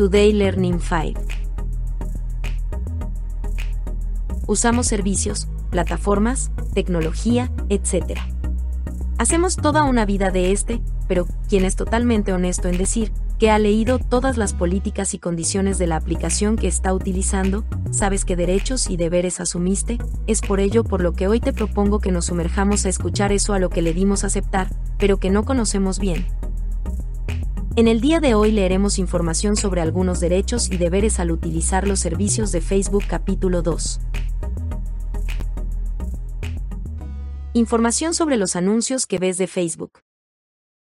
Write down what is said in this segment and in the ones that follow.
Today Learning File. Usamos servicios, plataformas, tecnología, etc. Hacemos toda una vida de este, pero quien es totalmente honesto en decir que ha leído todas las políticas y condiciones de la aplicación que está utilizando, sabes qué derechos y deberes asumiste, es por ello por lo que hoy te propongo que nos sumerjamos a escuchar eso a lo que le dimos aceptar, pero que no conocemos bien. En el día de hoy leeremos información sobre algunos derechos y deberes al utilizar los servicios de Facebook capítulo 2. Información sobre los anuncios que ves de Facebook.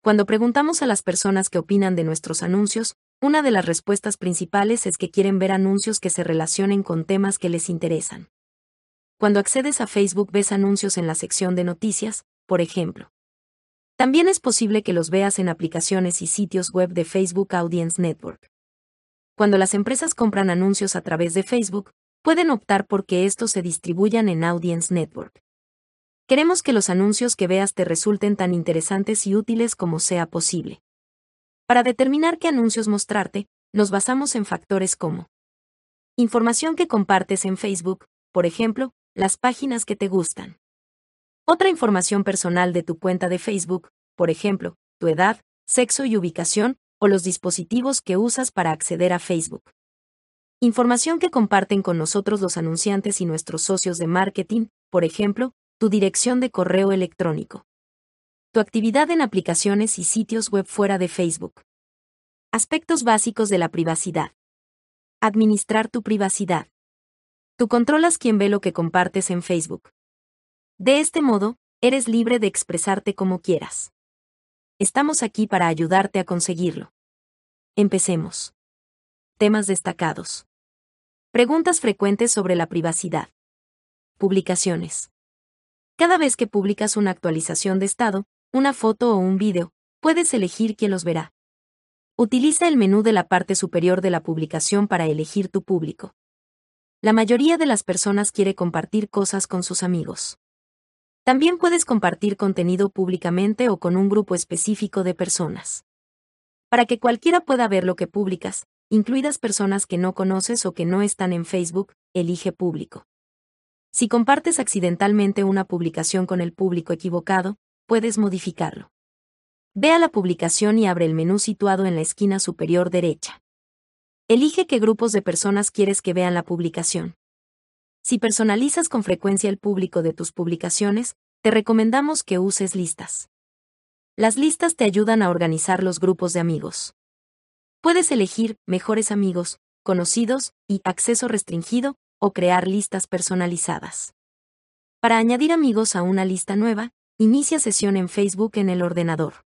Cuando preguntamos a las personas qué opinan de nuestros anuncios, una de las respuestas principales es que quieren ver anuncios que se relacionen con temas que les interesan. Cuando accedes a Facebook ves anuncios en la sección de noticias, por ejemplo. También es posible que los veas en aplicaciones y sitios web de Facebook Audience Network. Cuando las empresas compran anuncios a través de Facebook, pueden optar por que estos se distribuyan en Audience Network. Queremos que los anuncios que veas te resulten tan interesantes y útiles como sea posible. Para determinar qué anuncios mostrarte, nos basamos en factores como información que compartes en Facebook, por ejemplo, las páginas que te gustan. Otra información personal de tu cuenta de Facebook, por ejemplo, tu edad, sexo y ubicación, o los dispositivos que usas para acceder a Facebook. Información que comparten con nosotros los anunciantes y nuestros socios de marketing, por ejemplo, tu dirección de correo electrónico. Tu actividad en aplicaciones y sitios web fuera de Facebook. Aspectos básicos de la privacidad. Administrar tu privacidad. Tú controlas quién ve lo que compartes en Facebook. De este modo, eres libre de expresarte como quieras. Estamos aquí para ayudarte a conseguirlo. Empecemos. Temas destacados. Preguntas frecuentes sobre la privacidad. Publicaciones. Cada vez que publicas una actualización de estado, una foto o un vídeo, puedes elegir quién los verá. Utiliza el menú de la parte superior de la publicación para elegir tu público. La mayoría de las personas quiere compartir cosas con sus amigos. También puedes compartir contenido públicamente o con un grupo específico de personas. Para que cualquiera pueda ver lo que publicas, incluidas personas que no conoces o que no están en Facebook, elige público. Si compartes accidentalmente una publicación con el público equivocado, puedes modificarlo. Ve a la publicación y abre el menú situado en la esquina superior derecha. Elige qué grupos de personas quieres que vean la publicación. Si personalizas con frecuencia el público de tus publicaciones, te recomendamos que uses listas. Las listas te ayudan a organizar los grupos de amigos. Puedes elegir mejores amigos, conocidos y acceso restringido o crear listas personalizadas. Para añadir amigos a una lista nueva, inicia sesión en Facebook en el ordenador.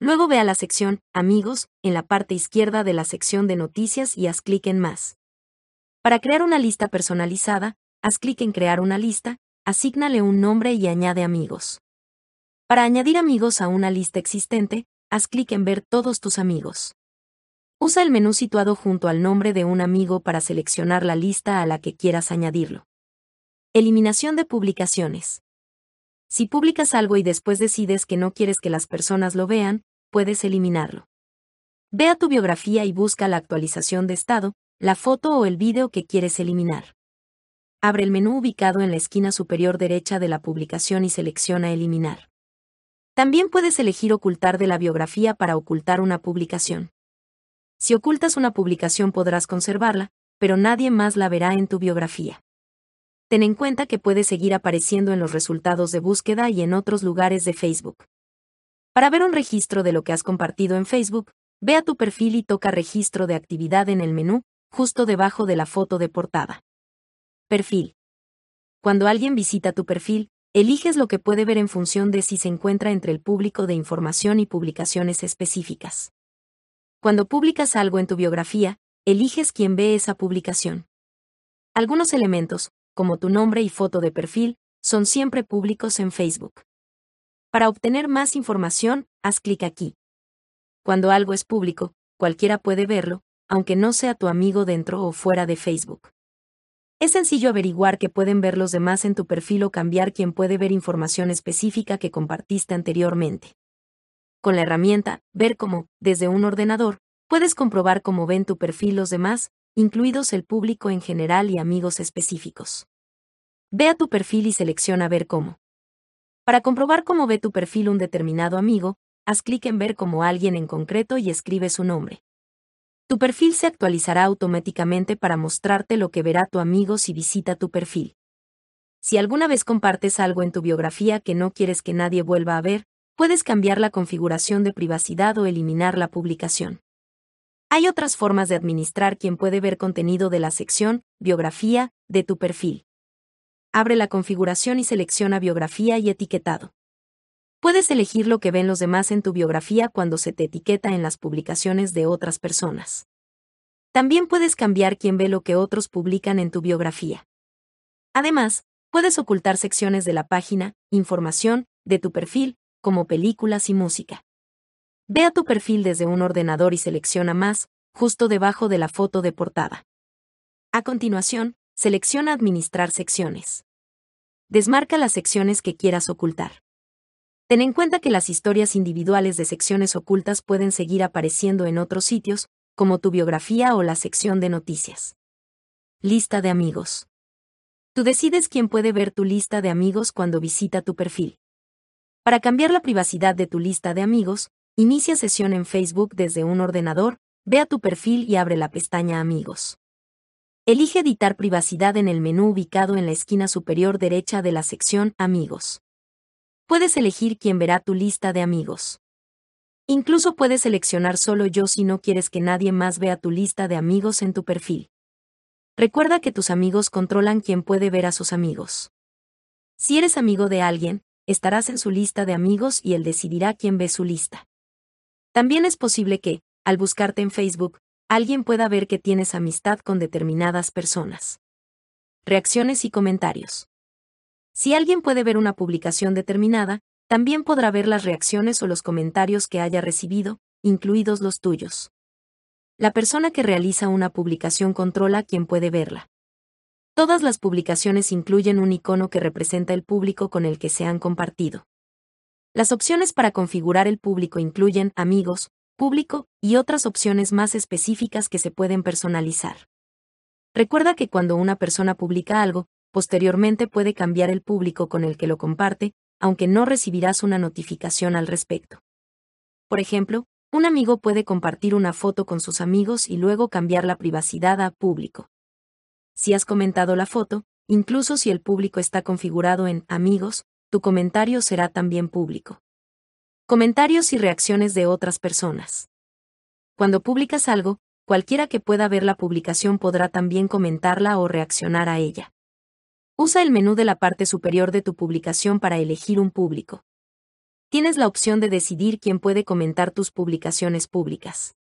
Luego ve a la sección Amigos en la parte izquierda de la sección de Noticias y haz clic en Más. Para crear una lista personalizada, haz clic en Crear una lista, asígnale un nombre y añade amigos. Para añadir amigos a una lista existente, haz clic en Ver todos tus amigos. Usa el menú situado junto al nombre de un amigo para seleccionar la lista a la que quieras añadirlo. Eliminación de publicaciones. Si publicas algo y después decides que no quieres que las personas lo vean, puedes eliminarlo. Ve a tu biografía y busca la actualización de estado, la foto o el vídeo que quieres eliminar. Abre el menú ubicado en la esquina superior derecha de la publicación y selecciona Eliminar. También puedes elegir ocultar de la biografía para ocultar una publicación. Si ocultas una publicación podrás conservarla, pero nadie más la verá en tu biografía. Ten en cuenta que puede seguir apareciendo en los resultados de búsqueda y en otros lugares de Facebook. Para ver un registro de lo que has compartido en Facebook, ve a tu perfil y toca Registro de actividad en el menú, justo debajo de la foto de portada. Perfil. Cuando alguien visita tu perfil, eliges lo que puede ver en función de si se encuentra entre el público de información y publicaciones específicas. Cuando publicas algo en tu biografía, eliges quién ve esa publicación. Algunos elementos, como tu nombre y foto de perfil, son siempre públicos en Facebook. Para obtener más información, haz clic aquí. Cuando algo es público, cualquiera puede verlo, aunque no sea tu amigo dentro o fuera de Facebook. Es sencillo averiguar que pueden ver los demás en tu perfil o cambiar quién puede ver información específica que compartiste anteriormente con la herramienta Ver cómo, desde un ordenador, puedes comprobar cómo ven tu perfil los demás, incluidos el público en general y amigos específicos. Ve a tu perfil y selecciona Ver cómo. Para comprobar cómo ve tu perfil un determinado amigo, haz clic en Ver como alguien en concreto y escribe su nombre. Tu perfil se actualizará automáticamente para mostrarte lo que verá tu amigo si visita tu perfil. Si alguna vez compartes algo en tu biografía que no quieres que nadie vuelva a ver, puedes cambiar la configuración de privacidad o eliminar la publicación. Hay otras formas de administrar quien puede ver contenido de la sección Biografía de tu perfil. Abre la configuración y selecciona Biografía y etiquetado. Puedes elegir lo que ven los demás en tu biografía cuando se te etiqueta en las publicaciones de otras personas. También puedes cambiar quién ve lo que otros publican en tu biografía. Además, Puedes ocultar secciones de la página, información, de tu perfil, como películas y música. Ve a tu perfil desde un ordenador y selecciona más, justo debajo de la foto de portada. A continuación, selecciona Administrar secciones. Desmarca las secciones que quieras ocultar. Ten en cuenta que las historias individuales de secciones ocultas pueden seguir apareciendo en otros sitios, como tu biografía o la sección de noticias. Lista de amigos. Tú decides quién puede ver tu lista de amigos cuando visita tu perfil. Para cambiar la privacidad de tu lista de amigos, inicia sesión en Facebook desde un ordenador, ve a tu perfil y abre la pestaña Amigos. Elige editar privacidad en el menú ubicado en la esquina superior derecha de la sección Amigos. Puedes elegir quién verá tu lista de amigos. Incluso puedes seleccionar solo yo si no quieres que nadie más vea tu lista de amigos en tu perfil. Recuerda que tus amigos controlan quién puede ver a sus amigos. Si eres amigo de alguien, estarás en su lista de amigos y él decidirá quién ve su lista. También es posible que, al buscarte en Facebook, alguien pueda ver que tienes amistad con determinadas personas. Reacciones y comentarios. Si alguien puede ver una publicación determinada, también podrá ver las reacciones o los comentarios que haya recibido, incluidos los tuyos. La persona que realiza una publicación controla quién puede verla. Todas las publicaciones incluyen un icono que representa el público con el que se han compartido. Las opciones para configurar el público incluyen amigos, público y otras opciones más específicas que se pueden personalizar. Recuerda que cuando una persona publica algo, posteriormente puede cambiar el público con el que lo comparte, aunque no recibirás una notificación al respecto. Por ejemplo, un amigo puede compartir una foto con sus amigos y luego cambiar la privacidad a público. Si has comentado la foto, incluso si el público está configurado en amigos, tu comentario será también público. Comentarios y reacciones de otras personas. Cuando publicas algo, cualquiera que pueda ver la publicación podrá también comentarla o reaccionar a ella. Usa el menú de la parte superior de tu publicación para elegir un público tienes la opción de decidir quién puede comentar tus publicaciones públicas.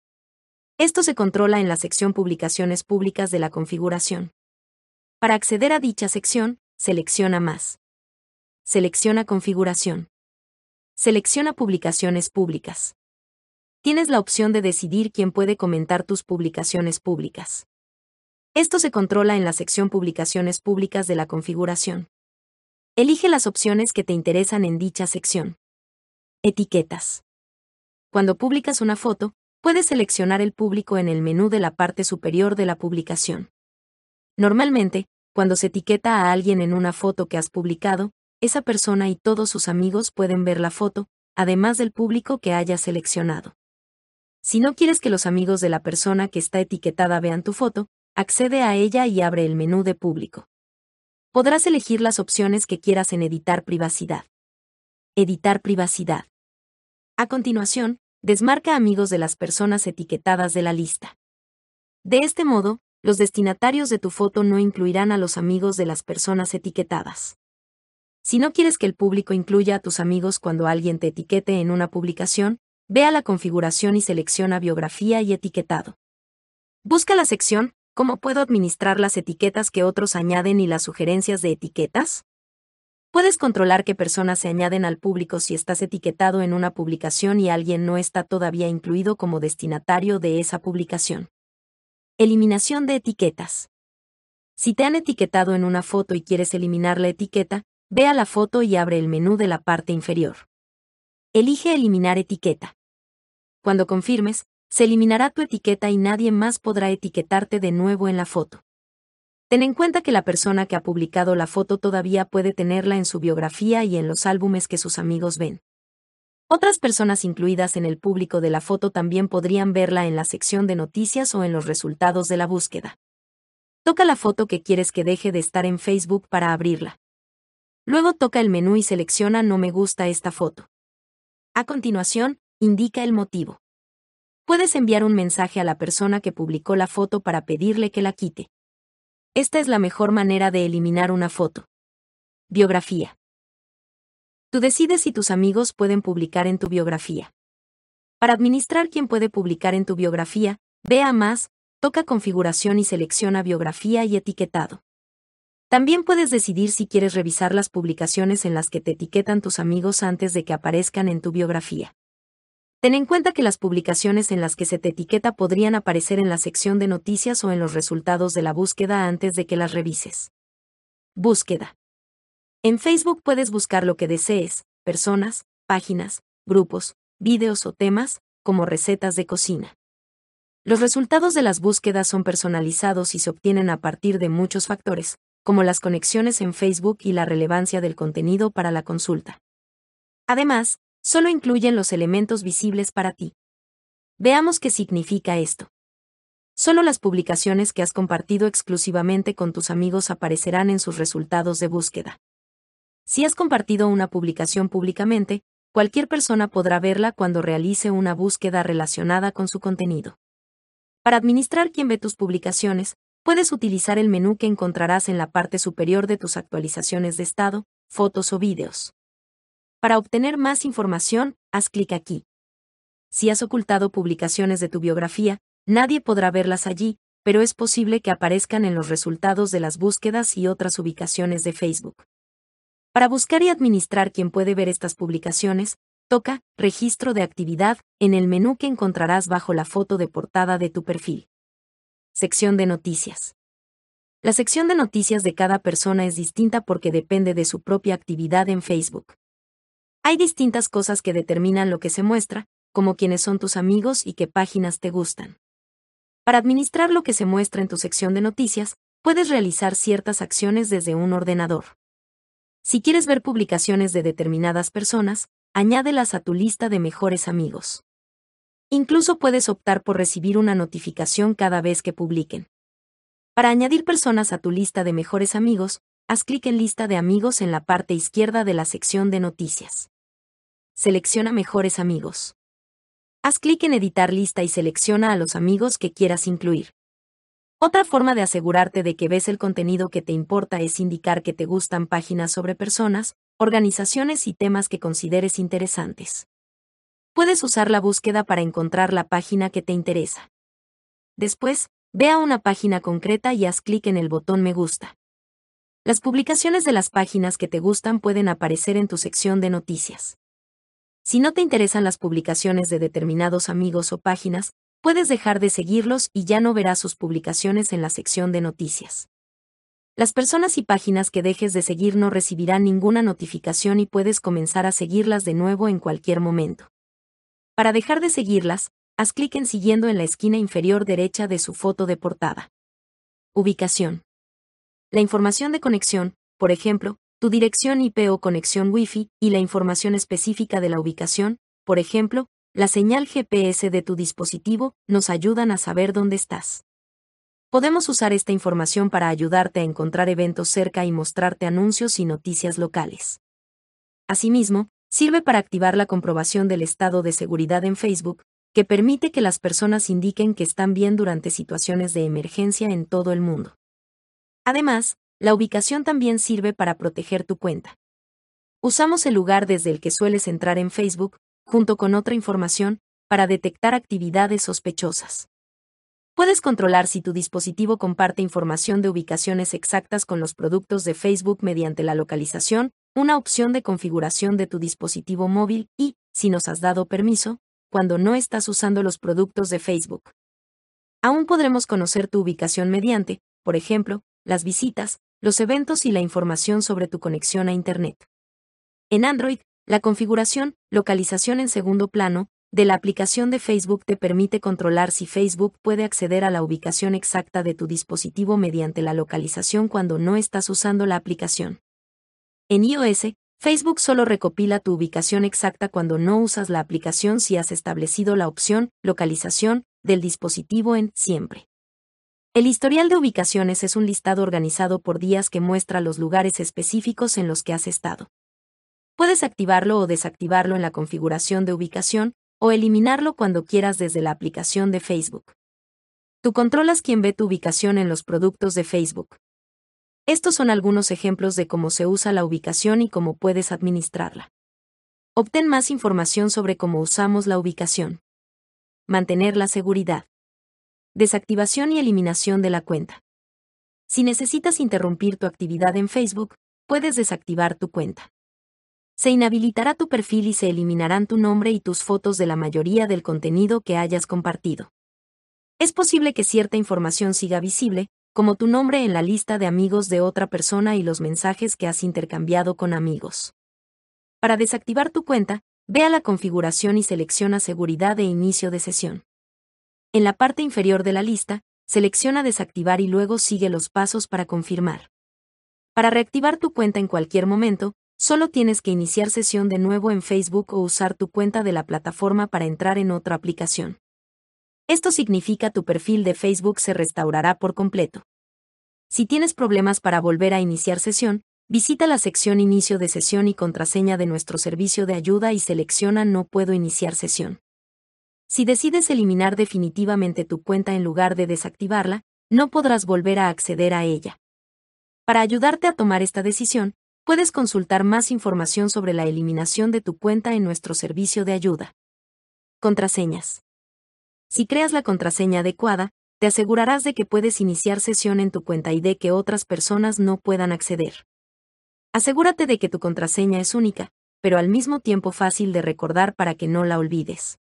Esto se controla en la sección Publicaciones públicas de la configuración. Para acceder a dicha sección, selecciona Más. Selecciona Configuración. Selecciona Publicaciones públicas. Tienes la opción de decidir quién puede comentar tus publicaciones públicas. Esto se controla en la sección Publicaciones públicas de la configuración. Elige las opciones que te interesan en dicha sección. Etiquetas. Cuando publicas una foto, puedes seleccionar el público en el menú de la parte superior de la publicación. Normalmente, cuando se etiqueta a alguien en una foto que has publicado, esa persona y todos sus amigos pueden ver la foto, además del público que hayas seleccionado. Si no quieres que los amigos de la persona que está etiquetada vean tu foto, accede a ella y abre el menú de público. Podrás elegir las opciones que quieras en Editar privacidad. Editar privacidad. A continuación, desmarca amigos de las personas etiquetadas de la lista. De este modo, los destinatarios de tu foto no incluirán a los amigos de las personas etiquetadas. Si no quieres que el público incluya a tus amigos cuando alguien te etiquete en una publicación, ve a la configuración y selecciona biografía y etiquetado. Busca la sección ¿Cómo puedo administrar las etiquetas que otros añaden y las sugerencias de etiquetas? Puedes controlar qué personas se añaden al público si estás etiquetado en una publicación y alguien no está todavía incluido como destinatario de esa publicación. Eliminación de etiquetas. Si te han etiquetado en una foto y quieres eliminar la etiqueta, ve a la foto y abre el menú de la parte inferior. Elige Eliminar etiqueta. Cuando confirmes, se eliminará tu etiqueta y nadie más podrá etiquetarte de nuevo en la foto. Ten en cuenta que la persona que ha publicado la foto todavía puede tenerla en su biografía y en los álbumes que sus amigos ven. Otras personas incluidas en el público de la foto también podrían verla en la sección de noticias o en los resultados de la búsqueda. Toca la foto que quieres que deje de estar en Facebook para abrirla. Luego toca el menú y selecciona No me gusta esta foto. A continuación, indica el motivo. Puedes enviar un mensaje a la persona que publicó la foto para pedirle que la quite. Esta es la mejor manera de eliminar una foto. Biografía. Tú decides si tus amigos pueden publicar en tu biografía. Para administrar quién puede publicar en tu biografía, ve a más, toca configuración y selecciona biografía y etiquetado. También puedes decidir si quieres revisar las publicaciones en las que te etiquetan tus amigos antes de que aparezcan en tu biografía. Ten en cuenta que las publicaciones en las que se te etiqueta podrían aparecer en la sección de noticias o en los resultados de la búsqueda antes de que las revises. Búsqueda. En Facebook puedes buscar lo que desees, personas, páginas, grupos, vídeos o temas, como recetas de cocina. Los resultados de las búsquedas son personalizados y se obtienen a partir de muchos factores, como las conexiones en Facebook y la relevancia del contenido para la consulta. Además, solo incluyen los elementos visibles para ti. Veamos qué significa esto. Solo las publicaciones que has compartido exclusivamente con tus amigos aparecerán en sus resultados de búsqueda. Si has compartido una publicación públicamente, cualquier persona podrá verla cuando realice una búsqueda relacionada con su contenido. Para administrar quién ve tus publicaciones, puedes utilizar el menú que encontrarás en la parte superior de tus actualizaciones de estado, fotos o vídeos. Para obtener más información, haz clic aquí. Si has ocultado publicaciones de tu biografía, nadie podrá verlas allí, pero es posible que aparezcan en los resultados de las búsquedas y otras ubicaciones de Facebook. Para buscar y administrar quién puede ver estas publicaciones, toca Registro de actividad en el menú que encontrarás bajo la foto de portada de tu perfil. Sección de noticias. La sección de noticias de cada persona es distinta porque depende de su propia actividad en Facebook. Hay distintas cosas que determinan lo que se muestra, como quiénes son tus amigos y qué páginas te gustan. Para administrar lo que se muestra en tu sección de noticias, puedes realizar ciertas acciones desde un ordenador. Si quieres ver publicaciones de determinadas personas, añádelas a tu lista de mejores amigos. Incluso puedes optar por recibir una notificación cada vez que publiquen. Para añadir personas a tu lista de mejores amigos, haz clic en Lista de amigos en la parte izquierda de la sección de noticias selecciona mejores amigos. Haz clic en editar lista y selecciona a los amigos que quieras incluir. Otra forma de asegurarte de que ves el contenido que te importa es indicar que te gustan páginas sobre personas, organizaciones y temas que consideres interesantes. Puedes usar la búsqueda para encontrar la página que te interesa. Después, ve a una página concreta y haz clic en el botón Me gusta. Las publicaciones de las páginas que te gustan pueden aparecer en tu sección de noticias. Si no te interesan las publicaciones de determinados amigos o páginas, puedes dejar de seguirlos y ya no verás sus publicaciones en la sección de noticias. Las personas y páginas que dejes de seguir no recibirán ninguna notificación y puedes comenzar a seguirlas de nuevo en cualquier momento. Para dejar de seguirlas, haz clic en siguiendo en la esquina inferior derecha de su foto de portada. Ubicación. La información de conexión, por ejemplo, tu dirección IP o conexión Wi-Fi y la información específica de la ubicación, por ejemplo, la señal GPS de tu dispositivo, nos ayudan a saber dónde estás. Podemos usar esta información para ayudarte a encontrar eventos cerca y mostrarte anuncios y noticias locales. Asimismo, sirve para activar la comprobación del estado de seguridad en Facebook, que permite que las personas indiquen que están bien durante situaciones de emergencia en todo el mundo. Además, la ubicación también sirve para proteger tu cuenta. Usamos el lugar desde el que sueles entrar en Facebook, junto con otra información, para detectar actividades sospechosas. Puedes controlar si tu dispositivo comparte información de ubicaciones exactas con los productos de Facebook mediante la localización, una opción de configuración de tu dispositivo móvil y, si nos has dado permiso, cuando no estás usando los productos de Facebook. Aún podremos conocer tu ubicación mediante, por ejemplo, las visitas, los eventos y la información sobre tu conexión a Internet. En Android, la configuración, localización en segundo plano, de la aplicación de Facebook te permite controlar si Facebook puede acceder a la ubicación exacta de tu dispositivo mediante la localización cuando no estás usando la aplicación. En iOS, Facebook solo recopila tu ubicación exacta cuando no usas la aplicación si has establecido la opción localización del dispositivo en siempre. El historial de ubicaciones es un listado organizado por días que muestra los lugares específicos en los que has estado. Puedes activarlo o desactivarlo en la configuración de ubicación, o eliminarlo cuando quieras desde la aplicación de Facebook. Tú controlas quién ve tu ubicación en los productos de Facebook. Estos son algunos ejemplos de cómo se usa la ubicación y cómo puedes administrarla. Obtén más información sobre cómo usamos la ubicación. Mantener la seguridad. Desactivación y eliminación de la cuenta. Si necesitas interrumpir tu actividad en Facebook, puedes desactivar tu cuenta. Se inhabilitará tu perfil y se eliminarán tu nombre y tus fotos de la mayoría del contenido que hayas compartido. Es posible que cierta información siga visible, como tu nombre en la lista de amigos de otra persona y los mensajes que has intercambiado con amigos. Para desactivar tu cuenta, ve a la configuración y selecciona Seguridad de inicio de sesión. En la parte inferior de la lista, selecciona Desactivar y luego sigue los pasos para confirmar. Para reactivar tu cuenta en cualquier momento, Solo tienes que iniciar sesión de nuevo en Facebook o usar tu cuenta de la plataforma para entrar en otra aplicación. Esto significa tu perfil de Facebook se restaurará por completo. Si tienes problemas para volver a iniciar sesión, visita la sección Inicio de sesión y contraseña de nuestro servicio de ayuda y selecciona No puedo iniciar sesión. Si decides eliminar definitivamente tu cuenta en lugar de desactivarla, no podrás volver a acceder a ella. Para ayudarte a tomar esta decisión, Puedes consultar más información sobre la eliminación de tu cuenta en nuestro servicio de ayuda. Contraseñas. Si creas la contraseña adecuada, te asegurarás de que puedes iniciar sesión en tu cuenta y de que otras personas no puedan acceder. Asegúrate de que tu contraseña es única, pero al mismo tiempo fácil de recordar para que no la olvides.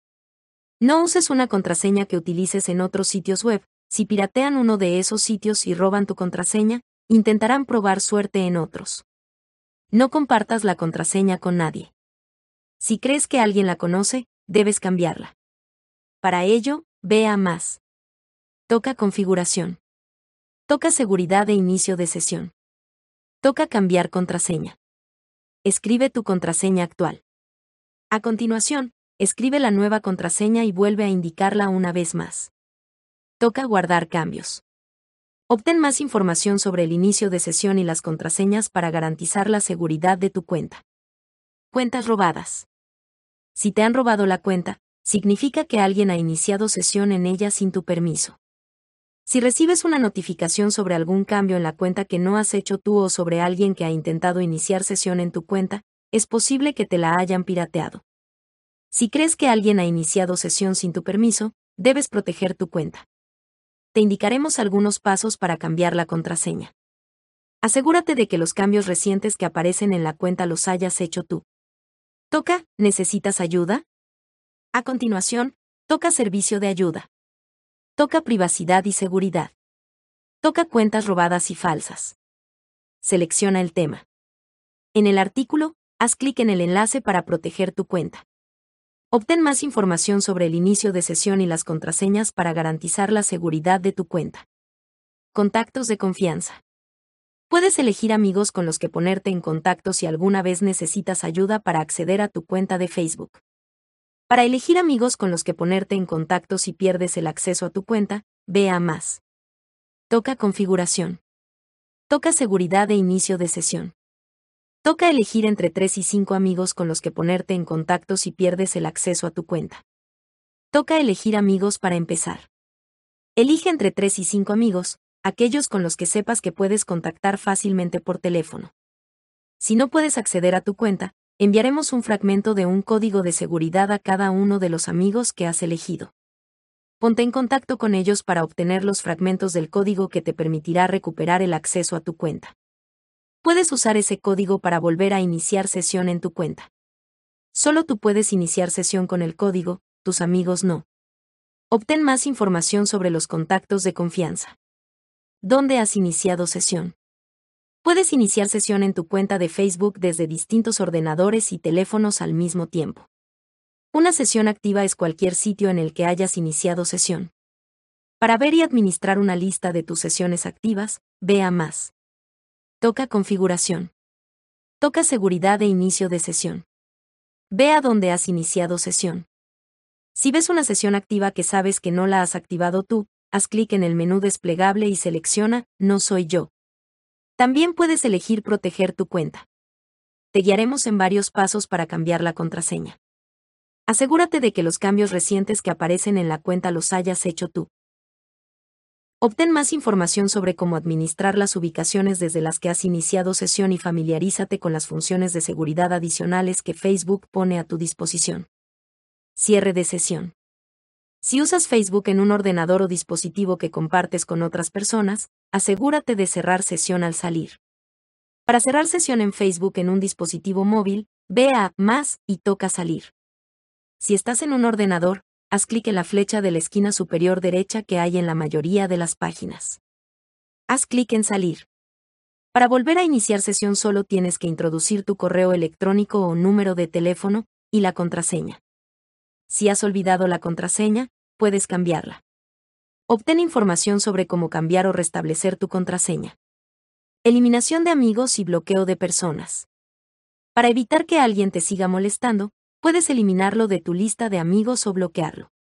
No uses una contraseña que utilices en otros sitios web. Si piratean uno de esos sitios y roban tu contraseña, intentarán probar suerte en otros. No compartas la contraseña con nadie. Si crees que alguien la conoce, debes cambiarla. Para ello, ve a más. Toca configuración. Toca seguridad de inicio de sesión. Toca cambiar contraseña. Escribe tu contraseña actual. A continuación, escribe la nueva contraseña y vuelve a indicarla una vez más. Toca guardar cambios. Obtén más información sobre el inicio de sesión y las contraseñas para garantizar la seguridad de tu cuenta. Cuentas robadas. Si te han robado la cuenta, significa que alguien ha iniciado sesión en ella sin tu permiso. Si recibes una notificación sobre algún cambio en la cuenta que no has hecho tú o sobre alguien que ha intentado iniciar sesión en tu cuenta, es posible que te la hayan pirateado. Si crees que alguien ha iniciado sesión sin tu permiso, debes proteger tu cuenta te indicaremos algunos pasos para cambiar la contraseña. Asegúrate de que los cambios recientes que aparecen en la cuenta los hayas hecho tú. Toca, ¿necesitas ayuda? A continuación, toca servicio de ayuda. Toca privacidad y seguridad. Toca cuentas robadas y falsas. Selecciona el tema. En el artículo, haz clic en el enlace para proteger tu cuenta. Obtén más información sobre el inicio de sesión y las contraseñas para garantizar la seguridad de tu cuenta. Contactos de confianza. Puedes elegir amigos con los que ponerte en contacto si alguna vez necesitas ayuda para acceder a tu cuenta de Facebook. Para elegir amigos con los que ponerte en contacto si pierdes el acceso a tu cuenta, ve a más. Toca configuración. Toca seguridad de inicio de sesión. Toca elegir entre 3 y 5 amigos con los que ponerte en contacto si pierdes el acceso a tu cuenta. Toca elegir amigos para empezar. Elige entre 3 y 5 amigos, aquellos con los que sepas que puedes contactar fácilmente por teléfono. Si no puedes acceder a tu cuenta, enviaremos un fragmento de un código de seguridad a cada uno de los amigos que has elegido. Ponte en contacto con ellos para obtener los fragmentos del código que te permitirá recuperar el acceso a tu cuenta. Puedes usar ese código para volver a iniciar sesión en tu cuenta. Solo tú puedes iniciar sesión con el código, tus amigos no. Obtén más información sobre los contactos de confianza. ¿Dónde has iniciado sesión? Puedes iniciar sesión en tu cuenta de Facebook desde distintos ordenadores y teléfonos al mismo tiempo. Una sesión activa es cualquier sitio en el que hayas iniciado sesión. Para ver y administrar una lista de tus sesiones activas, ve a más. Toca configuración. Toca seguridad de inicio de sesión. Ve a donde has iniciado sesión. Si ves una sesión activa que sabes que no la has activado tú, haz clic en el menú desplegable y selecciona No soy yo. También puedes elegir proteger tu cuenta. Te guiaremos en varios pasos para cambiar la contraseña. Asegúrate de que los cambios recientes que aparecen en la cuenta los hayas hecho tú. Obtén más información sobre cómo administrar las ubicaciones desde las que has iniciado sesión y familiarízate con las funciones de seguridad adicionales que Facebook pone a tu disposición. Cierre de sesión. Si usas Facebook en un ordenador o dispositivo que compartes con otras personas, asegúrate de cerrar sesión al salir. Para cerrar sesión en Facebook en un dispositivo móvil, ve a Más y toca Salir. Si estás en un ordenador, haz clic en la flecha de la esquina superior derecha que hay en la mayoría de las páginas. Haz clic en Salir. Para volver a iniciar sesión solo tienes que introducir tu correo electrónico o número de teléfono y la contraseña. Si has olvidado la contraseña, puedes cambiarla. Obtén información sobre cómo cambiar o restablecer tu contraseña. Eliminación de amigos y bloqueo de personas. Para evitar que alguien te siga molestando, puedes eliminarlo de tu lista de amigos o bloquearlo.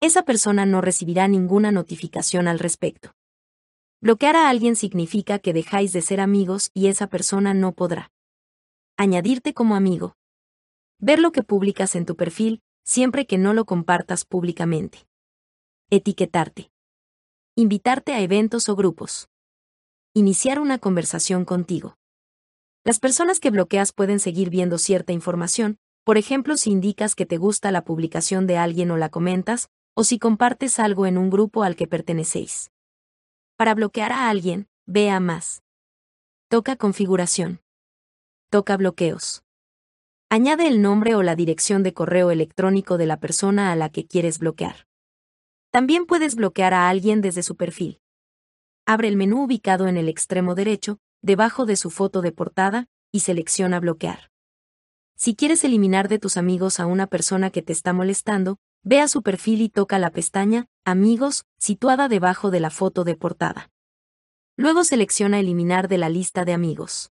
Esa persona no recibirá ninguna notificación al respecto. Bloquear a alguien significa que dejáis de ser amigos y esa persona no podrá añadirte como amigo. Ver lo que publicas en tu perfil, siempre que no lo compartas públicamente. Etiquetarte. Invitarte a eventos o grupos. Iniciar una conversación contigo. Las personas que bloqueas pueden seguir viendo cierta información, por ejemplo si indicas que te gusta la publicación de alguien o la comentas, o si compartes algo en un grupo al que pertenecéis. Para bloquear a alguien, ve a más. Toca configuración. Toca bloqueos. Añade el nombre o la dirección de correo electrónico de la persona a la que quieres bloquear. También puedes bloquear a alguien desde su perfil. Abre el menú ubicado en el extremo derecho, debajo de su foto de portada, y selecciona bloquear. Si quieres eliminar de tus amigos a una persona que te está molestando, ve a su perfil y toca la pestaña Amigos, situada debajo de la foto de portada. Luego selecciona Eliminar de la lista de amigos.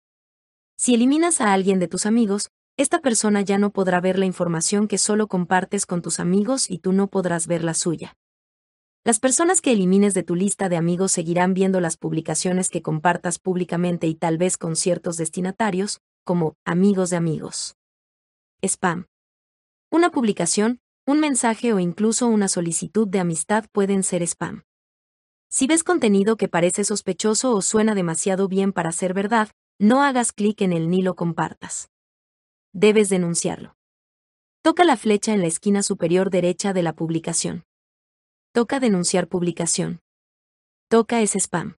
Si eliminas a alguien de tus amigos, esta persona ya no podrá ver la información que solo compartes con tus amigos y tú no podrás ver la suya. Las personas que elimines de tu lista de amigos seguirán viendo las publicaciones que compartas públicamente y tal vez con ciertos destinatarios, como amigos de amigos. Spam. Una publicación, un mensaje o incluso una solicitud de amistad pueden ser spam. Si ves contenido que parece sospechoso o suena demasiado bien para ser verdad, no hagas clic en él ni lo compartas. Debes denunciarlo. Toca la flecha en la esquina superior derecha de la publicación. Toca denunciar publicación. Toca es spam.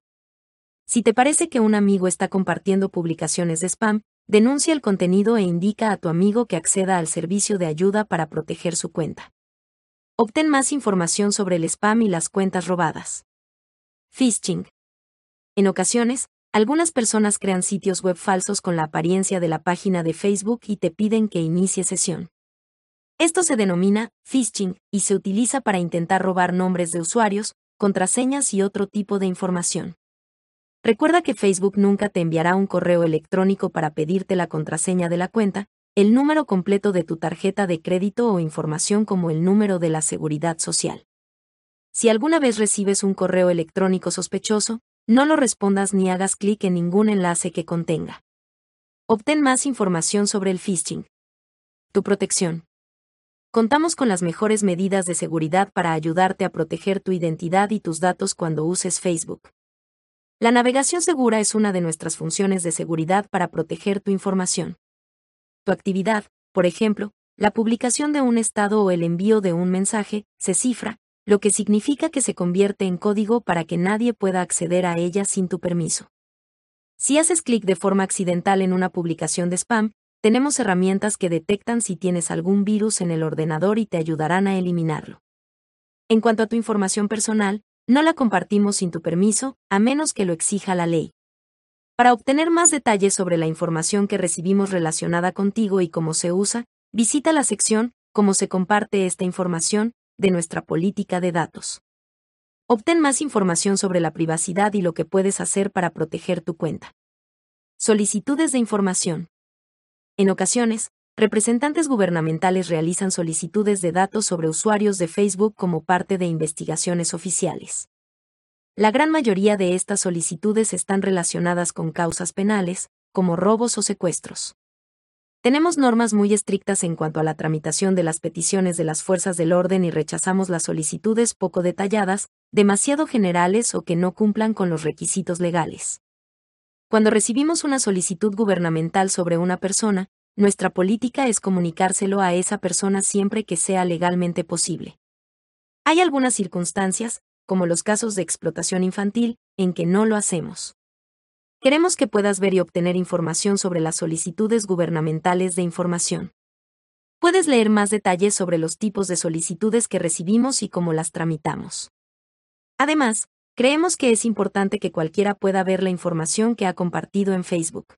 Si te parece que un amigo está compartiendo publicaciones de spam, Denuncia el contenido e indica a tu amigo que acceda al servicio de ayuda para proteger su cuenta. Obtén más información sobre el spam y las cuentas robadas. Phishing. En ocasiones, algunas personas crean sitios web falsos con la apariencia de la página de Facebook y te piden que inicie sesión. Esto se denomina phishing y se utiliza para intentar robar nombres de usuarios, contraseñas y otro tipo de información. Recuerda que Facebook nunca te enviará un correo electrónico para pedirte la contraseña de la cuenta, el número completo de tu tarjeta de crédito o información como el número de la seguridad social. Si alguna vez recibes un correo electrónico sospechoso, no lo respondas ni hagas clic en ningún enlace que contenga. Obtén más información sobre el phishing. Tu protección. Contamos con las mejores medidas de seguridad para ayudarte a proteger tu identidad y tus datos cuando uses Facebook. La navegación segura es una de nuestras funciones de seguridad para proteger tu información. Tu actividad, por ejemplo, la publicación de un estado o el envío de un mensaje, se cifra, lo que significa que se convierte en código para que nadie pueda acceder a ella sin tu permiso. Si haces clic de forma accidental en una publicación de spam, tenemos herramientas que detectan si tienes algún virus en el ordenador y te ayudarán a eliminarlo. En cuanto a tu información personal, no la compartimos sin tu permiso, a menos que lo exija la ley. Para obtener más detalles sobre la información que recibimos relacionada contigo y cómo se usa, visita la sección cómo se comparte esta información, de nuestra política de datos. Obtén más información sobre la privacidad y lo que puedes hacer para proteger tu cuenta. Solicitudes de información. En ocasiones, representantes gubernamentales realizan solicitudes de datos sobre usuarios de Facebook como parte de investigaciones oficiales. La gran mayoría de estas solicitudes están relacionadas con causas penales, como robos o secuestros. Tenemos normas muy estrictas en cuanto a la tramitación de las peticiones de las fuerzas del orden y rechazamos las solicitudes poco detalladas, demasiado generales o que no cumplan con los requisitos legales. Cuando recibimos una solicitud gubernamental sobre una persona, nuestra política es comunicárselo a esa persona siempre que sea legalmente posible. Hay algunas circunstancias, como los casos de explotación infantil, en que no lo hacemos. Queremos que puedas ver y obtener información sobre las solicitudes gubernamentales de información. Puedes leer más detalles sobre los tipos de solicitudes que recibimos y cómo las tramitamos. Además, Creemos que es importante que cualquiera pueda ver la información que ha compartido en Facebook.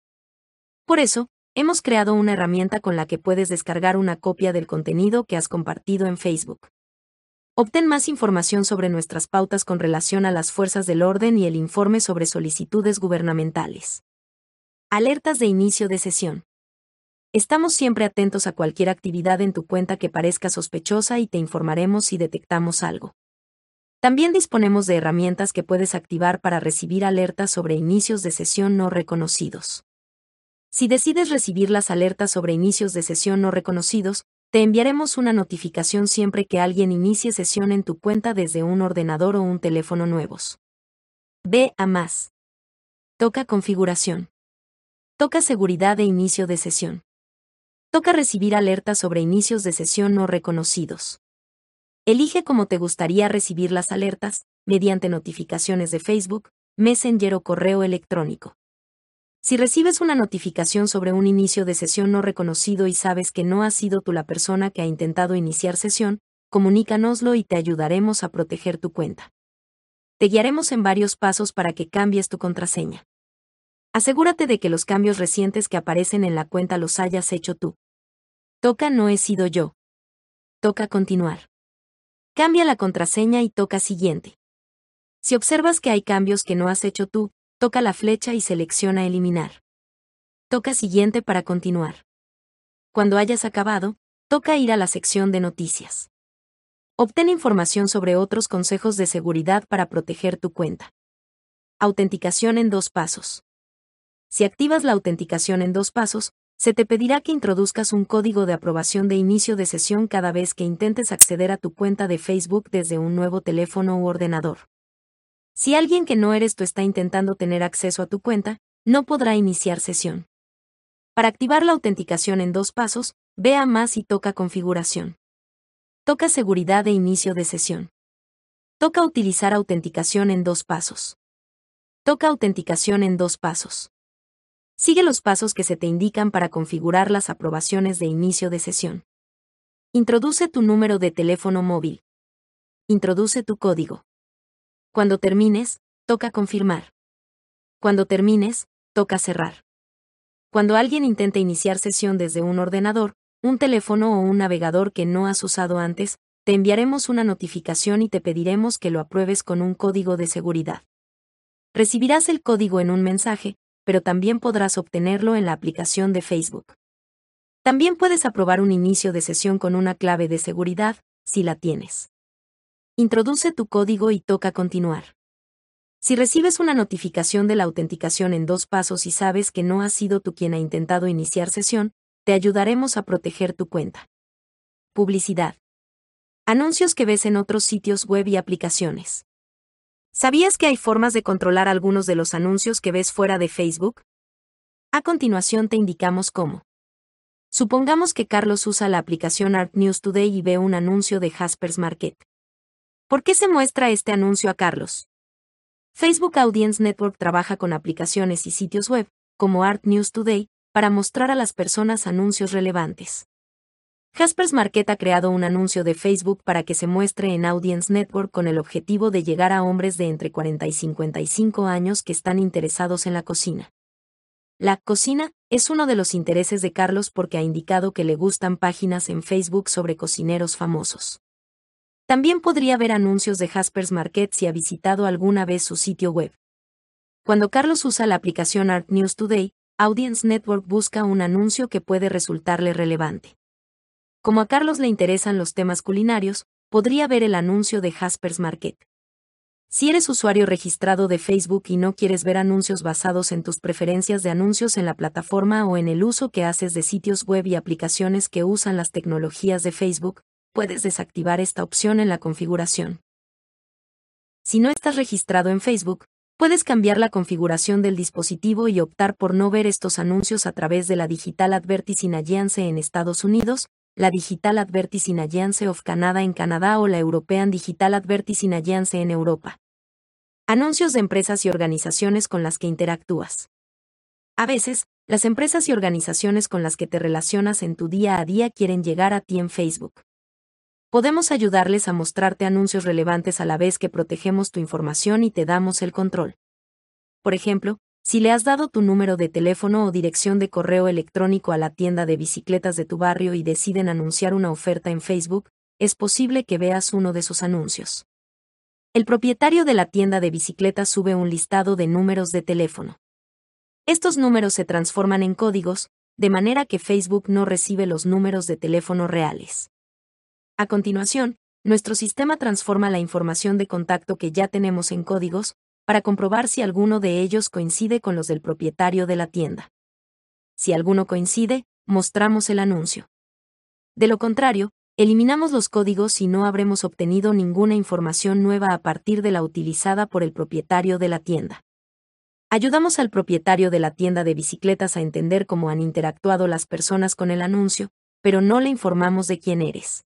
Por eso, hemos creado una herramienta con la que puedes descargar una copia del contenido que has compartido en Facebook. Obtén más información sobre nuestras pautas con relación a las fuerzas del orden y el informe sobre solicitudes gubernamentales. Alertas de inicio de sesión. Estamos siempre atentos a cualquier actividad en tu cuenta que parezca sospechosa y te informaremos si detectamos algo. También disponemos de herramientas que puedes activar para recibir alertas sobre inicios de sesión no reconocidos. Si decides recibir las alertas sobre inicios de sesión no reconocidos, te enviaremos una notificación siempre que alguien inicie sesión en tu cuenta desde un ordenador o un teléfono nuevos. Ve a más. Toca configuración. Toca seguridad de inicio de sesión. Toca recibir alertas sobre inicios de sesión no reconocidos. Elige cómo te gustaría recibir las alertas, mediante notificaciones de Facebook, Messenger o correo electrónico. Si recibes una notificación sobre un inicio de sesión no reconocido y sabes que no has sido tú la persona que ha intentado iniciar sesión, comunícanoslo y te ayudaremos a proteger tu cuenta. Te guiaremos en varios pasos para que cambies tu contraseña. Asegúrate de que los cambios recientes que aparecen en la cuenta los hayas hecho tú. Toca no he sido yo. Toca continuar. Cambia la contraseña y toca Siguiente. Si observas que hay cambios que no has hecho tú, toca la flecha y selecciona Eliminar. Toca Siguiente para continuar. Cuando hayas acabado, toca ir a la sección de Noticias. Obtén información sobre otros consejos de seguridad para proteger tu cuenta. Autenticación en dos pasos. Si activas la autenticación en dos pasos, se te pedirá que introduzcas un código de aprobación de inicio de sesión cada vez que intentes acceder a tu cuenta de Facebook desde un nuevo teléfono u ordenador. Si alguien que no eres tú está intentando tener acceso a tu cuenta, no podrá iniciar sesión. Para activar la autenticación en dos pasos, ve a más y toca configuración. Toca seguridad de inicio de sesión. Toca utilizar autenticación en dos pasos. Toca autenticación en dos pasos. Sigue los pasos que se te indican para configurar las aprobaciones de inicio de sesión. Introduce tu número de teléfono móvil. Introduce tu código. Cuando termines, toca confirmar. Cuando termines, toca cerrar. Cuando alguien intente iniciar sesión desde un ordenador, un teléfono o un navegador que no has usado antes, te enviaremos una notificación y te pediremos que lo apruebes con un código de seguridad. Recibirás el código en un mensaje, pero también podrás obtenerlo en la aplicación de Facebook. También puedes aprobar un inicio de sesión con una clave de seguridad, si la tienes. Introduce tu código y toca continuar. Si recibes una notificación de la autenticación en dos pasos y sabes que no has sido tú quien ha intentado iniciar sesión, te ayudaremos a proteger tu cuenta. Publicidad. Anuncios que ves en otros sitios web y aplicaciones. ¿Sabías que hay formas de controlar algunos de los anuncios que ves fuera de Facebook? A continuación te indicamos cómo. Supongamos que Carlos usa la aplicación Art News Today y ve un anuncio de Jaspers Market. ¿Por qué se muestra este anuncio a Carlos? Facebook Audience Network trabaja con aplicaciones y sitios web, como Art News Today, para mostrar a las personas anuncios relevantes. Jaspers Market ha creado un anuncio de Facebook para que se muestre en Audience Network con el objetivo de llegar a hombres de entre 40 y 55 años que están interesados en la cocina. La cocina es uno de los intereses de Carlos porque ha indicado que le gustan páginas en Facebook sobre cocineros famosos. También podría ver anuncios de Jaspers Market si ha visitado alguna vez su sitio web. Cuando Carlos usa la aplicación Art News Today, Audience Network busca un anuncio que puede resultarle relevante. Como a Carlos le interesan los temas culinarios, podría ver el anuncio de Jaspers Market. Si eres usuario registrado de Facebook y no quieres ver anuncios basados en tus preferencias de anuncios en la plataforma o en el uso que haces de sitios web y aplicaciones que usan las tecnologías de Facebook, puedes desactivar esta opción en la configuración. Si no estás registrado en Facebook, puedes cambiar la configuración del dispositivo y optar por no ver estos anuncios a través de la Digital Advertising Alliance en Estados Unidos, la Digital Advertising Alliance of Canada en Canadá o la European Digital Advertising Alliance en Europa. Anuncios de empresas y organizaciones con las que interactúas. A veces, las empresas y organizaciones con las que te relacionas en tu día a día quieren llegar a ti en Facebook. Podemos ayudarles a mostrarte anuncios relevantes a la vez que protegemos tu información y te damos el control. Por ejemplo, si le has dado tu número de teléfono o dirección de correo electrónico a la tienda de bicicletas de tu barrio y deciden anunciar una oferta en Facebook, es posible que veas uno de sus anuncios. El propietario de la tienda de bicicletas sube un listado de números de teléfono. Estos números se transforman en códigos, de manera que Facebook no recibe los números de teléfono reales. A continuación, nuestro sistema transforma la información de contacto que ya tenemos en códigos, para comprobar si alguno de ellos coincide con los del propietario de la tienda. Si alguno coincide, mostramos el anuncio. De lo contrario, eliminamos los códigos y no habremos obtenido ninguna información nueva a partir de la utilizada por el propietario de la tienda. Ayudamos al propietario de la tienda de bicicletas a entender cómo han interactuado las personas con el anuncio, pero no le informamos de quién eres.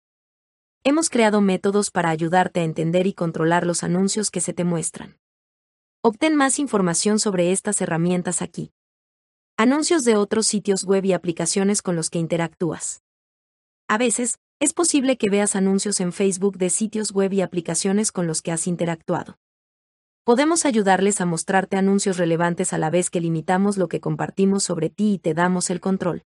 Hemos creado métodos para ayudarte a entender y controlar los anuncios que se te muestran. Obtén más información sobre estas herramientas aquí. Anuncios de otros sitios web y aplicaciones con los que interactúas. A veces, es posible que veas anuncios en Facebook de sitios web y aplicaciones con los que has interactuado. Podemos ayudarles a mostrarte anuncios relevantes a la vez que limitamos lo que compartimos sobre ti y te damos el control.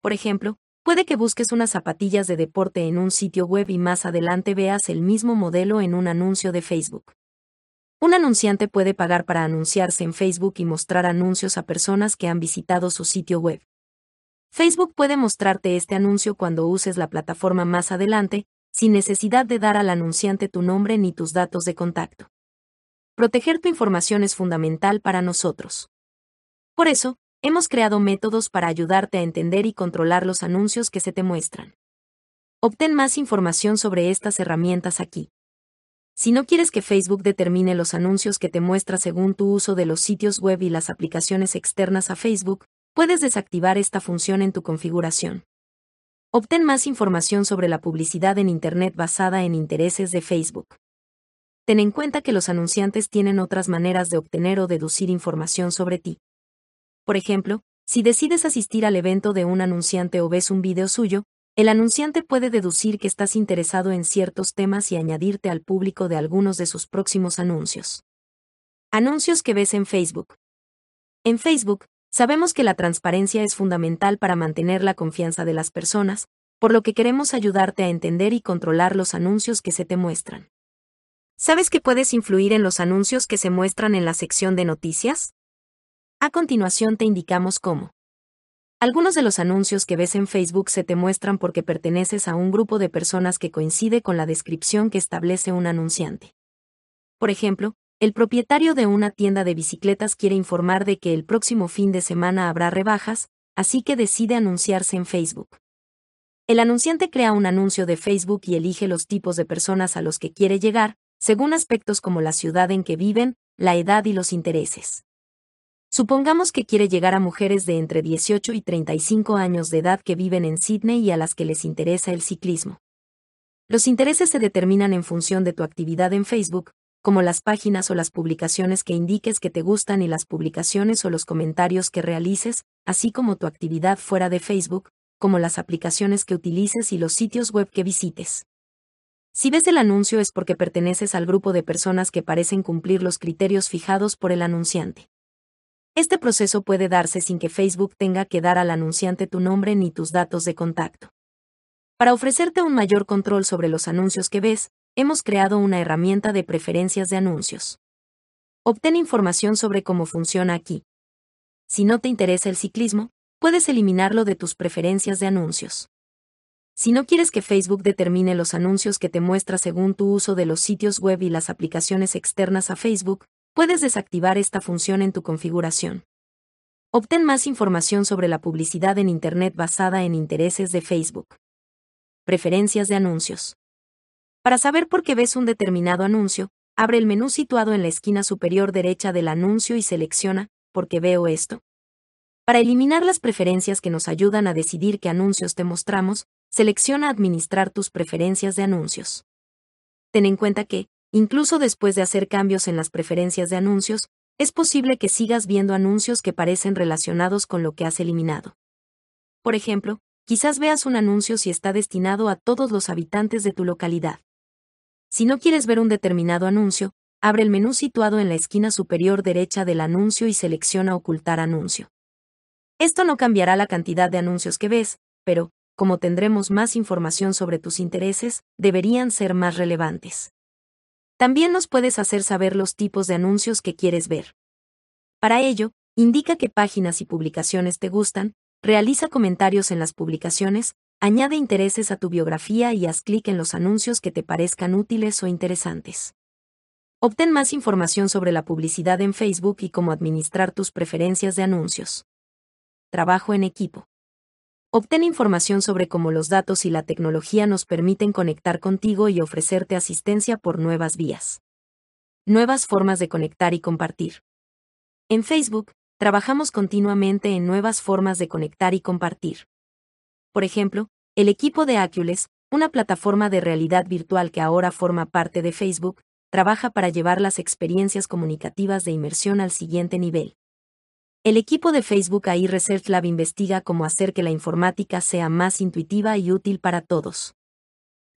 Por ejemplo, puede que busques unas zapatillas de deporte en un sitio web y más adelante veas el mismo modelo en un anuncio de Facebook. Un anunciante puede pagar para anunciarse en Facebook y mostrar anuncios a personas que han visitado su sitio web. Facebook puede mostrarte este anuncio cuando uses la plataforma más adelante, sin necesidad de dar al anunciante tu nombre ni tus datos de contacto. Proteger tu información es fundamental para nosotros. Por eso, hemos creado métodos para ayudarte a entender y controlar los anuncios que se te muestran. Obtén más información sobre estas herramientas aquí. Si no quieres que Facebook determine los anuncios que te muestra según tu uso de los sitios web y las aplicaciones externas a Facebook, puedes desactivar esta función en tu configuración. Obtén más información sobre la publicidad en Internet basada en intereses de Facebook. Ten en cuenta que los anunciantes tienen otras maneras de obtener o deducir información sobre ti. Por ejemplo, si decides asistir al evento de un anunciante o ves un video suyo, el anunciante puede deducir que estás interesado en ciertos temas y añadirte al público de algunos de sus próximos anuncios. Anuncios que ves en Facebook. En Facebook, sabemos que la transparencia es fundamental para mantener la confianza de las personas, por lo que queremos ayudarte a entender y controlar los anuncios que se te muestran. ¿Sabes que puedes influir en los anuncios que se muestran en la sección de noticias? A continuación te indicamos cómo. Algunos de los anuncios que ves en Facebook se te muestran porque perteneces a un grupo de personas que coincide con la descripción que establece un anunciante. Por ejemplo, el propietario de una tienda de bicicletas quiere informar de que el próximo fin de semana habrá rebajas, así que decide anunciarse en Facebook. El anunciante crea un anuncio de Facebook y elige los tipos de personas a los que quiere llegar, según aspectos como la ciudad en que viven, la edad y los intereses. Supongamos que quiere llegar a mujeres de entre 18 y 35 años de edad que viven en Sydney y a las que les interesa el ciclismo. Los intereses se determinan en función de tu actividad en Facebook, como las páginas o las publicaciones que indiques que te gustan y las publicaciones o los comentarios que realices, así como tu actividad fuera de Facebook, como las aplicaciones que utilices y los sitios web que visites. Si ves el anuncio es porque perteneces al grupo de personas que parecen cumplir los criterios fijados por el anunciante. Este proceso puede darse sin que Facebook tenga que dar al anunciante tu nombre ni tus datos de contacto. Para ofrecerte un mayor control sobre los anuncios que ves, hemos creado una herramienta de preferencias de anuncios. Obtén información sobre cómo funciona aquí. Si no te interesa el ciclismo, puedes eliminarlo de tus preferencias de anuncios. Si no quieres que Facebook determine los anuncios que te muestra según tu uso de los sitios web y las aplicaciones externas a Facebook, puedes desactivar esta función en tu configuración. Obtén más información sobre la publicidad en Internet basada en intereses de Facebook. Preferencias de anuncios. Para saber por qué ves un determinado anuncio, abre el menú situado en la esquina superior derecha del anuncio y selecciona ¿Por qué veo esto? Para eliminar las preferencias que nos ayudan a decidir qué anuncios te mostramos, selecciona Administrar tus preferencias de anuncios. Ten en cuenta que, incluso después de hacer cambios en las preferencias de anuncios, es posible que sigas viendo anuncios que parecen relacionados con lo que has eliminado. Por ejemplo, quizás veas un anuncio si está destinado a todos los habitantes de tu localidad. Si no quieres ver un determinado anuncio, abre el menú situado en la esquina superior derecha del anuncio y selecciona Ocultar anuncio. Esto no cambiará la cantidad de anuncios que ves, pero, como tendremos más información sobre tus intereses, deberían ser más relevantes. También nos puedes hacer saber los tipos de anuncios que quieres ver. Para ello, indica qué páginas y publicaciones te gustan, realiza comentarios en las publicaciones, añade intereses a tu biografía y haz clic en los anuncios que te parezcan útiles o interesantes. Obtén más información sobre la publicidad en Facebook y cómo administrar tus preferencias de anuncios. Trabajo en equipo. Obtén información sobre cómo los datos y la tecnología nos permiten conectar contigo y ofrecerte asistencia por nuevas vías. Nuevas formas de conectar y compartir. En Facebook, trabajamos continuamente en nuevas formas de conectar y compartir. Por ejemplo, el equipo de Acules, una plataforma de realidad virtual que ahora forma parte de Facebook, trabaja para llevar las experiencias comunicativas de inmersión al siguiente nivel. El equipo de Facebook AI Research Lab investiga cómo hacer que la informática sea más intuitiva y útil para todos.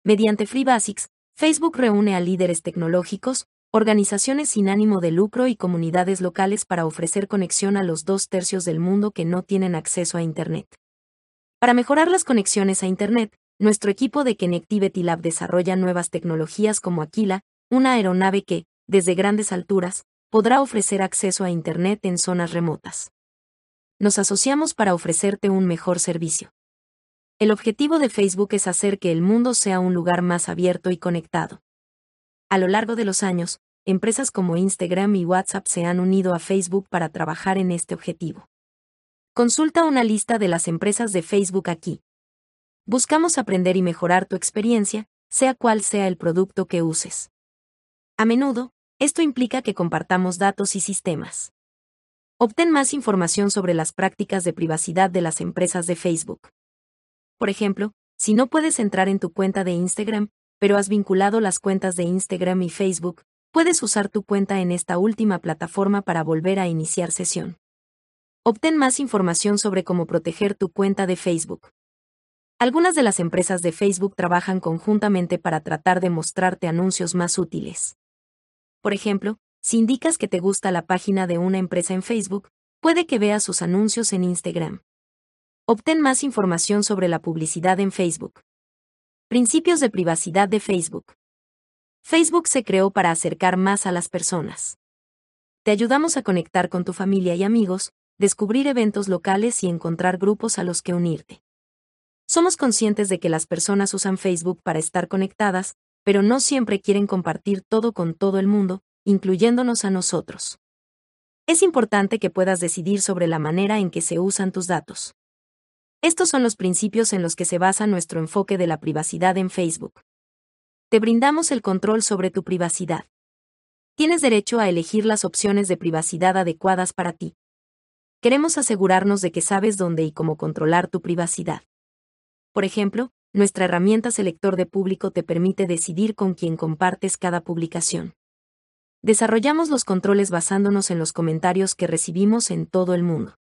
Mediante Free Basics, Facebook reúne a líderes tecnológicos, organizaciones sin ánimo de lucro y comunidades locales para ofrecer conexión a los dos tercios del mundo que no tienen acceso a Internet. Para mejorar las conexiones a Internet, nuestro equipo de Connectivity Lab desarrolla nuevas tecnologías como Aquila, una aeronave que, desde grandes alturas, podrá ofrecer acceso a Internet en zonas remotas. Nos asociamos para ofrecerte un mejor servicio. El objetivo de Facebook es hacer que el mundo sea un lugar más abierto y conectado. A lo largo de los años, empresas como Instagram y WhatsApp se han unido a Facebook para trabajar en este objetivo. Consulta una lista de las empresas de Facebook aquí. Buscamos aprender y mejorar tu experiencia, sea cual sea el producto que uses. A menudo, esto implica que compartamos datos y sistemas. Obtén más información sobre las prácticas de privacidad de las empresas de Facebook. Por ejemplo, si no puedes entrar en tu cuenta de Instagram, pero has vinculado las cuentas de Instagram y Facebook, puedes usar tu cuenta en esta última plataforma para volver a iniciar sesión. Obtén más información sobre cómo proteger tu cuenta de Facebook. Algunas de las empresas de Facebook trabajan conjuntamente para tratar de mostrarte anuncios más útiles. Por ejemplo, si indicas que te gusta la página de una empresa en Facebook, puede que veas sus anuncios en Instagram. Obtén más información sobre la publicidad en Facebook. Principios de privacidad de Facebook. Facebook se creó para acercar más a las personas. Te ayudamos a conectar con tu familia y amigos, descubrir eventos locales y encontrar grupos a los que unirte. Somos conscientes de que las personas usan Facebook para estar conectadas, pero no siempre quieren compartir todo con todo el mundo, incluyéndonos a nosotros. Es importante que puedas decidir sobre la manera en que se usan tus datos. Estos son los principios en los que se basa nuestro enfoque de la privacidad en Facebook. Te brindamos el control sobre tu privacidad. Tienes derecho a elegir las opciones de privacidad adecuadas para ti. Queremos asegurarnos de que sabes dónde y cómo controlar tu privacidad. Por ejemplo, nuestra herramienta selector de público te permite decidir con quién compartes cada publicación. Desarrollamos los controles basándonos en los comentarios que recibimos en todo el mundo.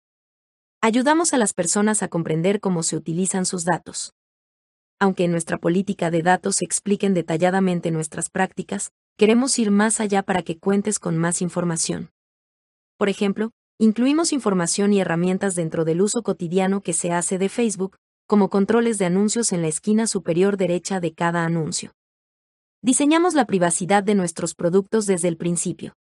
Ayudamos a las personas a comprender cómo se utilizan sus datos. Aunque en nuestra política de datos se expliquen detalladamente nuestras prácticas, queremos ir más allá para que cuentes con más información. Por ejemplo, incluimos información y herramientas dentro del uso cotidiano que se hace de Facebook, como controles de anuncios en la esquina superior derecha de cada anuncio. Diseñamos la privacidad de nuestros productos desde el principio.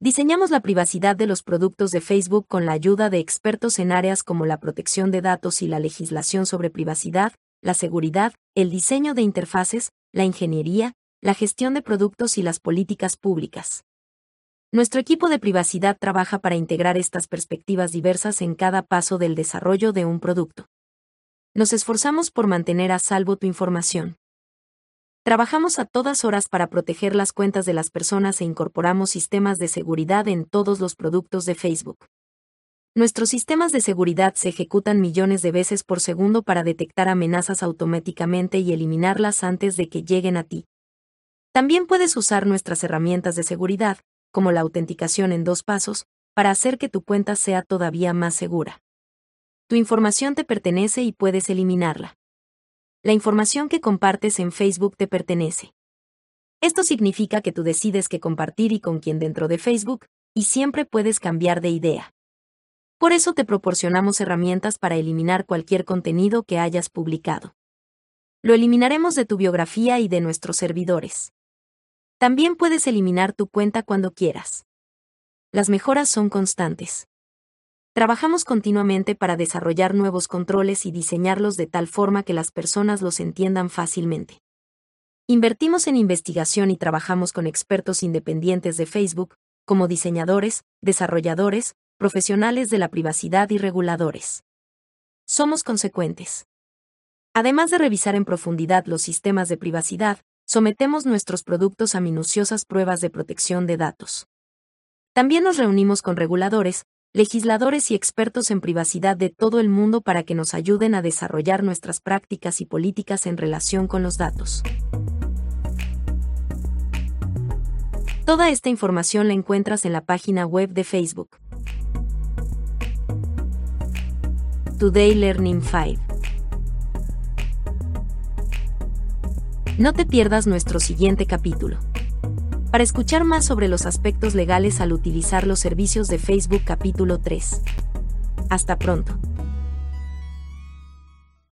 Diseñamos la privacidad de los productos de Facebook con la ayuda de expertos en áreas como la protección de datos y la legislación sobre privacidad, la seguridad, el diseño de interfaces, la ingeniería, la gestión de productos y las políticas públicas. Nuestro equipo de privacidad trabaja para integrar estas perspectivas diversas en cada paso del desarrollo de un producto. Nos esforzamos por mantener a salvo tu información. Trabajamos a todas horas para proteger las cuentas de las personas e incorporamos sistemas de seguridad en todos los productos de Facebook. Nuestros sistemas de seguridad se ejecutan millones de veces por segundo para detectar amenazas automáticamente y eliminarlas antes de que lleguen a ti. También puedes usar nuestras herramientas de seguridad, como la autenticación en dos pasos, para hacer que tu cuenta sea todavía más segura. Tu información te pertenece y puedes eliminarla la información que compartes en Facebook te pertenece. Esto significa que tú decides qué compartir y con quién dentro de Facebook, y siempre puedes cambiar de idea. Por eso te proporcionamos herramientas para eliminar cualquier contenido que hayas publicado. Lo eliminaremos de tu biografía y de nuestros servidores. También puedes eliminar tu cuenta cuando quieras. Las mejoras son constantes. Trabajamos continuamente para desarrollar nuevos controles y diseñarlos de tal forma que las personas los entiendan fácilmente. Invertimos en investigación y trabajamos con expertos independientes de Facebook, como diseñadores, desarrolladores, profesionales de la privacidad y reguladores. Somos consecuentes. Además de revisar en profundidad los sistemas de privacidad, sometemos nuestros productos a minuciosas pruebas de protección de datos. También nos reunimos con reguladores, legisladores y expertos en privacidad de todo el mundo para que nos ayuden a desarrollar nuestras prácticas y políticas en relación con los datos. Toda esta información la encuentras en la página web de Facebook. Today Learning 5. No te pierdas nuestro siguiente capítulo. Para escuchar más sobre los aspectos legales al utilizar los servicios de Facebook capítulo 3. Hasta pronto.